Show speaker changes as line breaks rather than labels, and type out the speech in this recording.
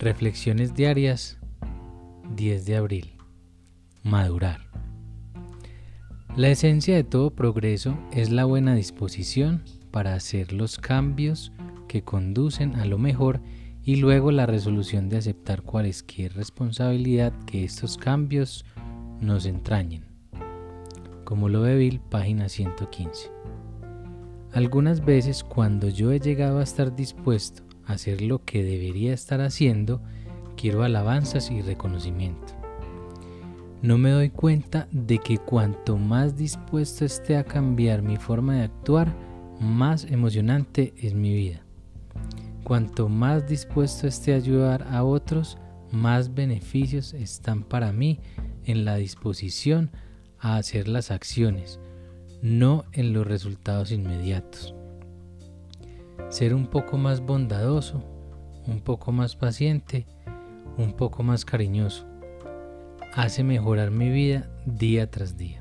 Reflexiones diarias 10 de abril. Madurar. La esencia de todo progreso es la buena disposición para hacer los cambios que conducen a lo mejor y luego la resolución de aceptar cualesquier responsabilidad que estos cambios nos entrañen. Como lo ve Bill, página 115. Algunas veces cuando yo he llegado a estar dispuesto hacer lo que debería estar haciendo, quiero alabanzas y reconocimiento. No me doy cuenta de que cuanto más dispuesto esté a cambiar mi forma de actuar, más emocionante es mi vida. Cuanto más dispuesto esté a ayudar a otros, más beneficios están para mí en la disposición a hacer las acciones, no en los resultados inmediatos ser un poco más bondadoso, un poco más paciente, un poco más cariñoso. Hace mejorar mi vida día tras día.